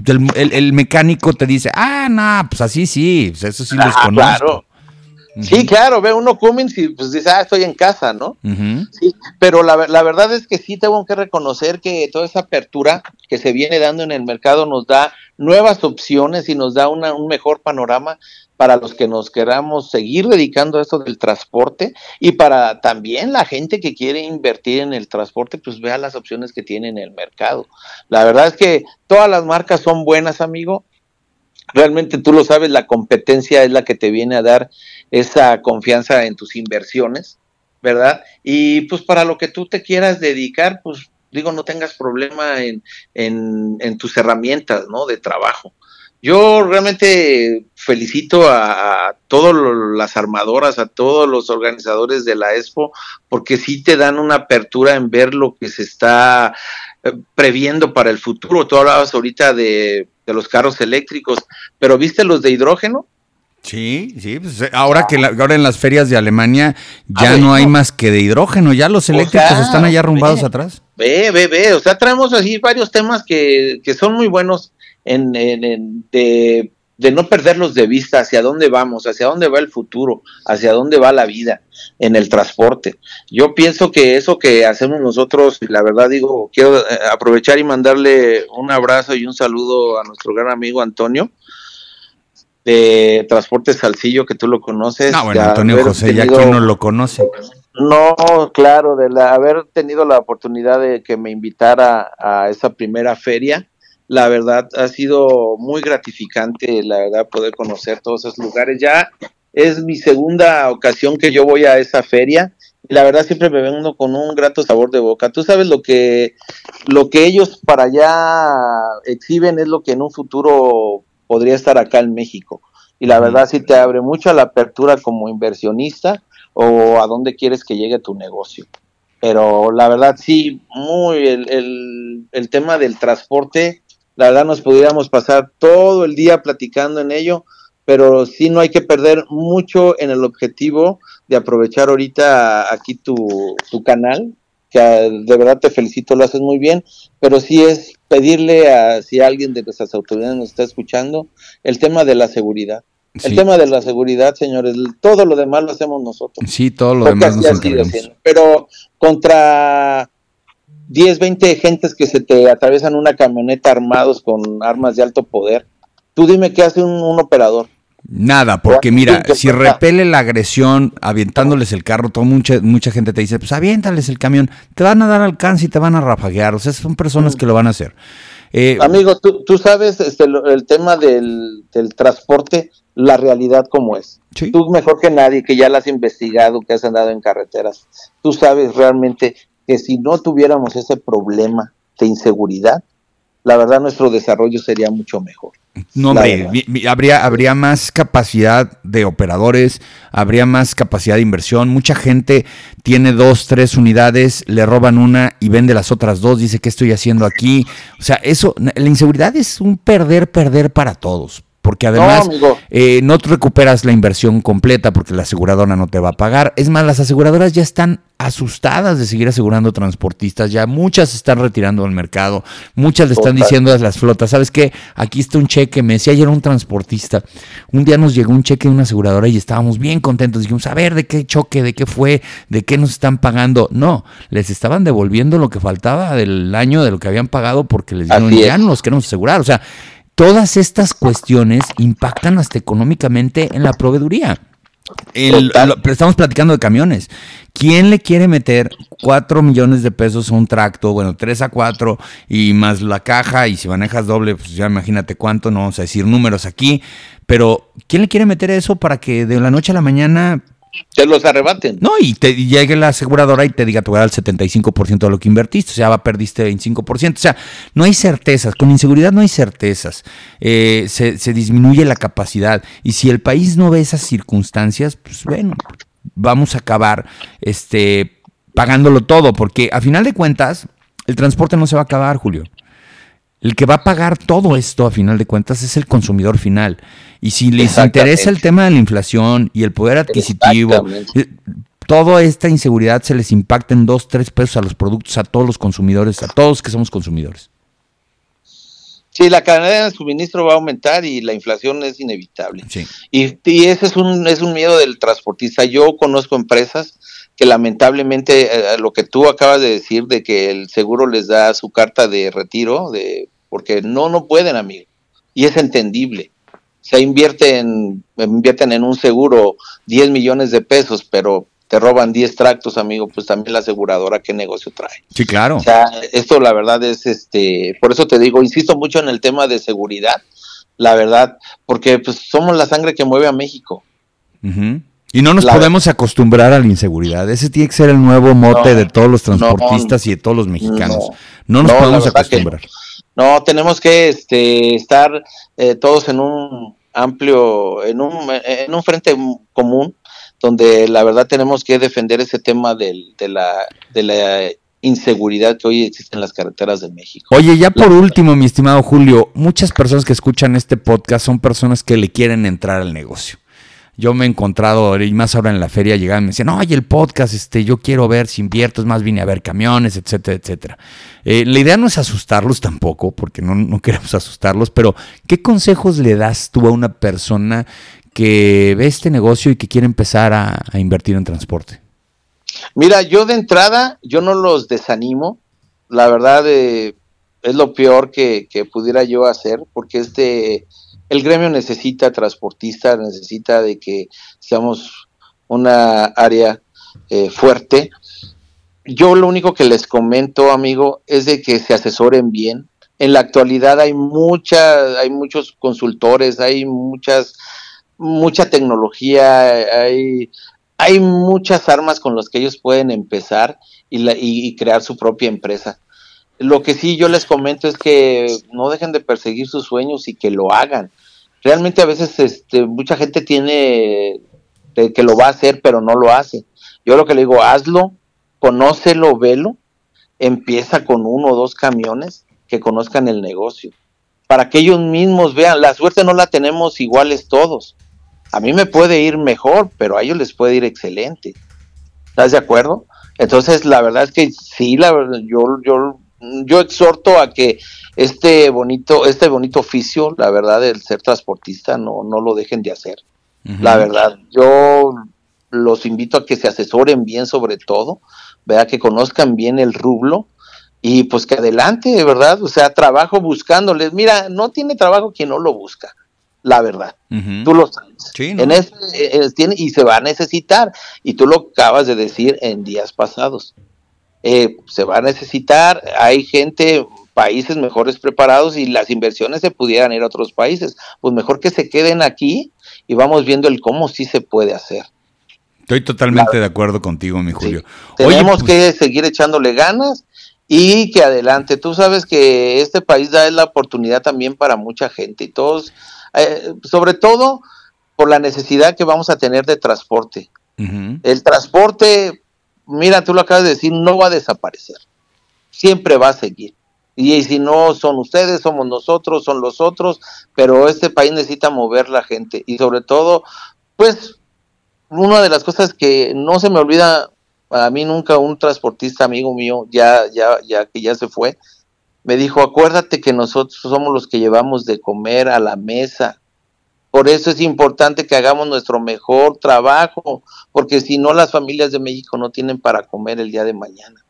El, mecánico te dice, ah, no, pues así sí, pues eso sí los
Sí, claro, ve uno Cummins y pues dice, ah, estoy en casa, ¿no? Sí, pero la, la, verdad es que sí tengo que reconocer que toda esa apertura que se viene dando en el mercado nos da nuevas opciones y nos da una, un mejor panorama para los que nos queramos seguir dedicando a esto del transporte y para también la gente que quiere invertir en el transporte, pues vea las opciones que tiene en el mercado. La verdad es que todas las marcas son buenas, amigo. Realmente tú lo sabes, la competencia es la que te viene a dar esa confianza en tus inversiones, ¿verdad? Y pues para lo que tú te quieras dedicar, pues digo, no tengas problema en, en, tus herramientas, ¿no? De trabajo. Yo realmente felicito a, todas las armadoras, a todos los organizadores de la Expo, porque sí te dan una apertura en ver lo que se está previendo para el futuro. Tú hablabas ahorita de, los carros eléctricos, pero ¿viste los de hidrógeno?
Sí, sí, pues eh, ahora que ahora en las ferias de Alemania ya no hay más que de hidrógeno, ya los eléctricos están allá arrumbados atrás.
Ve, ve, ve, o sea, traemos así varios temas que, que son muy buenos en, de, no perderlos de vista hacia dónde vamos, hacia dónde va el futuro, hacia dónde va la vida en el transporte. Yo pienso que eso que hacemos nosotros, la verdad digo, quiero eh, aprovechar y mandarle un abrazo y un saludo a nuestro gran amigo Antonio de Transporte Salcillo, que tú lo conoces.
No, bueno, Antonio José, ya que no lo conoce.
No, claro, de haber tenido la oportunidad de que me invitara a esa primera feria la verdad ha sido muy gratificante, la verdad, poder conocer todos esos lugares. Ya es mi segunda ocasión que yo voy a esa feria y la verdad siempre me vengo con un grato sabor de boca. Tú sabes lo que, lo que ellos para allá exhiben es lo que en un futuro podría estar acá en México. Y la verdad sí te abre mucho a la apertura como inversionista o a dónde quieres que llegue tu negocio. Pero la verdad sí, muy el, el, el tema del transporte la verdad nos pudiéramos pasar todo el día platicando en ello, pero sí no hay que perder mucho en el objetivo de aprovechar ahorita aquí tu, tu canal, que de verdad te felicito, lo haces muy bien, pero sí es pedirle a si alguien de nuestras autoridades nos está escuchando, el tema de la seguridad. El tema de la seguridad, señores, todo lo demás lo hacemos nosotros.
Sí, todo lo demás nos
Pero contra 10, 20 gentes que se te atraviesan una camioneta armados con armas de alto poder, tú dime qué hace un operador.
Nada, porque mira, si repele la agresión avientándoles el carro, todo, mucha, mucha gente te dice, pues aviéntales el camión, te van a dar alcance y te van a rafaguear, o sea, son personas mm. que lo van a hacer.
Eh, Amigo, tú, tú sabes este, el tema del, transporte, la realidad como es. Tú mejor que nadie, que ya la has investigado, que has andado en carreteras, tú sabes realmente que si no tuviéramos ese problema de inseguridad, la verdad nuestro desarrollo sería mucho mejor.
No, hombre, habría, habría más capacidad de operadores, habría más capacidad de inversión. Mucha gente tiene dos, tres unidades, le roban una y vende las otras dos, dice, ¿qué estoy haciendo aquí? O sea, eso, la inseguridad es un perder, perder para todos porque además no, eh, no recuperas la inversión completa porque la aseguradora no te va a pagar. Es más, las aseguradoras ya están asustadas de seguir asegurando transportistas, ya muchas se están retirando del mercado, muchas le están diciendo a las flotas, ¿sabes qué? Aquí está un cheque, me decía ayer un transportista, un día nos llegó un cheque de una aseguradora y estábamos bien contentos, dijimos, a ver, ¿de qué choque? ¿De qué fue? ¿De qué nos están pagando? No, les estaban devolviendo lo que faltaba del año de lo que habían pagado porque les dijeron, ya no los queremos asegurar, o sea, Todas estas cuestiones impactan hasta económicamente en la proveeduría. estamos platicando de camiones. ¿Quién le quiere meter 4 millones de pesos a un tracto? Bueno, 3 a 4 y más la caja y si manejas doble, pues ya imagínate cuánto, no vamos a decir números aquí, pero ¿quién le quiere meter eso para que de la noche a la mañana
te los arrebaten.
No, y te llegue la aseguradora y te diga, te voy a dar el 75% de lo que invertiste, o sea, va, perdiste 25%. O sea, no hay certezas, con inseguridad no hay certezas, eh, se, se, disminuye la capacidad. Y si el país no ve esas circunstancias, pues bueno, vamos a acabar este, pagándolo todo, porque a final de cuentas, el transporte no se va a acabar, Julio. El que va a pagar todo esto, a final de cuentas, es el consumidor final. Y si les interesa el tema de la inflación y el poder adquisitivo, eh, toda esta inseguridad se les impacta en dos, tres pesos a los productos, a todos los consumidores, a todos que somos consumidores.
Sí, la cadena de suministro va a aumentar y la inflación es inevitable. Y, y, ese es un, es un miedo del transportista. Yo conozco empresas que lamentablemente eh, lo que tú acabas de decir de que el seguro les da su carta de retiro, de porque no, no pueden, amigo. Y es entendible. Se invierten, invierten en un seguro 10 millones de pesos, pero te roban 10 tractos, amigo, pues también la aseguradora qué negocio trae.
Sí, claro.
O sea, esto la verdad es, este, por eso te digo, insisto mucho en el tema de seguridad, la verdad, porque pues somos la sangre que mueve a México.
Y no nos podemos acostumbrar a la inseguridad. Ese tiene que ser el nuevo mote de todos los transportistas y de todos los mexicanos. No, nos podemos acostumbrar.
No, tenemos que este, estar eh, todos en un amplio, en un, en un frente común, donde la verdad tenemos que defender ese tema de, la, de la inseguridad que hoy existe en las carreteras de México.
Oye, ya por último, mi estimado Julio, muchas personas que escuchan este podcast son personas que le quieren entrar al negocio yo me he encontrado, y más ahora en la feria, llegaban y me decían, oye, el podcast, este, yo quiero ver si invierto, es más, vine a ver camiones, etcétera, etcétera. Eh, la idea no es asustarlos tampoco, porque no, no queremos asustarlos, pero ¿qué consejos le das tú a una persona que ve este negocio y que quiere empezar a, invertir en transporte?
Mira, yo de entrada, yo no los desanimo, la verdad eh, es lo peor que, que pudiera yo hacer, porque este el gremio necesita transportistas, necesita de que seamos una área eh, fuerte. Yo lo único que les comento, amigo, es de que se asesoren bien. En la actualidad hay mucha, hay muchos consultores, hay muchas, mucha tecnología, hay, hay muchas armas con las que ellos pueden empezar y, crear su propia empresa. Lo que sí yo les comento es que no dejen de perseguir sus sueños y que lo hagan. Realmente a veces este, mucha gente tiene que lo va a hacer, pero no lo hace. Yo lo que le digo, hazlo, conócelo, velo, empieza con uno o dos camiones que conozcan el negocio. para que ellos mismos vean. La suerte no la tenemos iguales todos. A mí me puede ir mejor, pero a ellos les puede ir excelente. ¿Estás de acuerdo? Entonces, la verdad es que sí, la yo, yo, yo exhorto a que este bonito, este bonito oficio, la verdad, el ser transportista, no, no lo dejen de hacer. La verdad, yo los invito a que se asesoren bien sobre todo, vea que conozcan bien el rublo y pues que adelante, ¿verdad? O sea, trabajo buscándoles. Mira, no tiene trabajo quien no lo busca, la verdad. Tú lo sabes. en este, eh, tiene, y se va a necesitar. Y tú lo acabas de decir en días pasados. Eh, se va a necesitar, hay gente, países mejores preparados y las inversiones se pudieran ir a otros países. Pues mejor que se queden aquí y vamos viendo el cómo sí se puede hacer.
Estoy totalmente de acuerdo contigo, mi Julio.
Tenemos pues que seguir echándole ganas y que adelante. Tú sabes que este país da la oportunidad también para mucha gente y todos, eh, sobre todo por la necesidad que vamos a tener de transporte. El transporte, mira, tú lo acabas de decir, no va a desaparecer. Siempre va a seguir. Y, si no son ustedes, somos nosotros, son los otros, pero este país necesita mover la gente. Y sobre todo, pues, una de las cosas que no se me olvida a mí nunca un transportista amigo mío, ya, ya, ya que ya se fue, me dijo, acuérdate que nosotros somos los que llevamos de comer a la mesa. Por eso es importante que hagamos nuestro mejor trabajo, porque si no las familias de México no tienen para comer el día de mañana.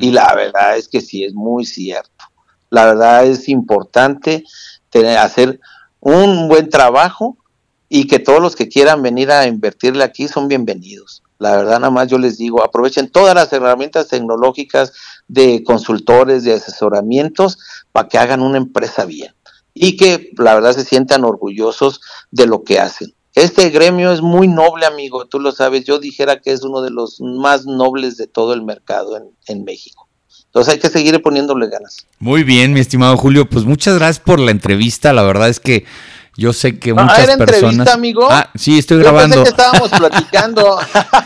Y la verdad es que sí, es muy cierto. La verdad es importante tener, hacer un buen trabajo y que todos los que quieran venir a invertirle aquí son bienvenidos. La verdad, nada más yo les digo, aprovechen todas las herramientas tecnológicas de consultores, de asesoramientos, para que hagan una empresa bien y que la verdad se sientan orgullosos de lo que hacen. Este gremio es muy noble, amigo, tú lo sabes, yo dijera que es uno de los más nobles de todo el mercado en, en México. Entonces hay que seguir poniéndole ganas.
Muy bien, mi estimado Julio, pues muchas gracias por la entrevista, la verdad es que yo sé que muchas ¿era personas. entrevista,
amigo?
Ah, sí, estoy grabando.
Pensé que estábamos platicando.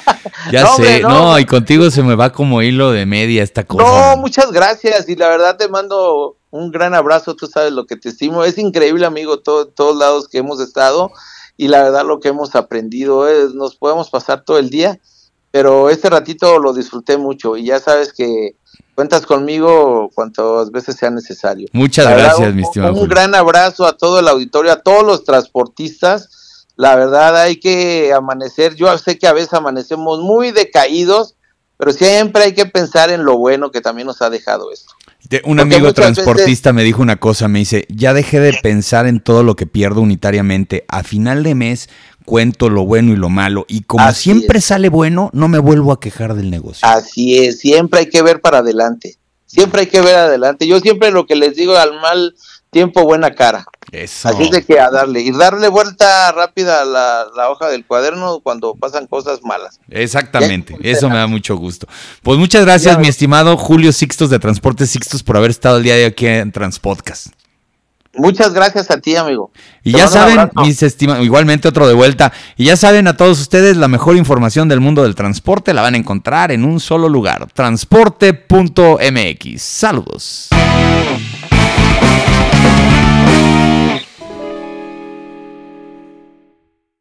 ya sé, no, y contigo se me va como hilo de media esta cosa.
No, muchas gracias y la verdad te mando un gran abrazo, tú sabes lo que te estimo. Es increíble, amigo, todos lados que hemos estado y la verdad lo que hemos aprendido es, nos podemos pasar todo el día, pero este ratito lo disfruté mucho y ya sabes que cuentas conmigo cuantas veces sea necesario.
Muchas gracias, mi estimado.
Un, gran abrazo a todo el auditorio, a todos los transportistas. La verdad hay que amanecer, yo sé que a veces amanecemos muy decaídos, pero siempre hay que pensar en lo bueno que también nos ha dejado esto.
Un amigo transportista me dijo una cosa, me dice, ya dejé de pensar en todo lo que pierdo unitariamente. A final de mes cuento lo bueno y lo malo. Y como siempre sale bueno, no me vuelvo a quejar del negocio.
Así es, siempre hay que ver para adelante. Siempre hay que ver adelante. Yo siempre lo que les digo al mal tiempo, buena cara. Eso. Así de que a darle. Y darle vuelta rápida a la, hoja del cuaderno cuando pasan cosas malas.
Exactamente. Eso me da mucho gusto. Pues muchas gracias, mi estimado Julio Sixtos de Transportes Sixtos, por haber estado el día de hoy aquí en Transpodcast.
Muchas gracias a ti, amigo.
Y ya saben, mis estimados, igualmente otro de vuelta. Y ya saben a todos ustedes, la mejor información del mundo del transporte la van a encontrar en un solo lugar, transporte.mx. Saludos.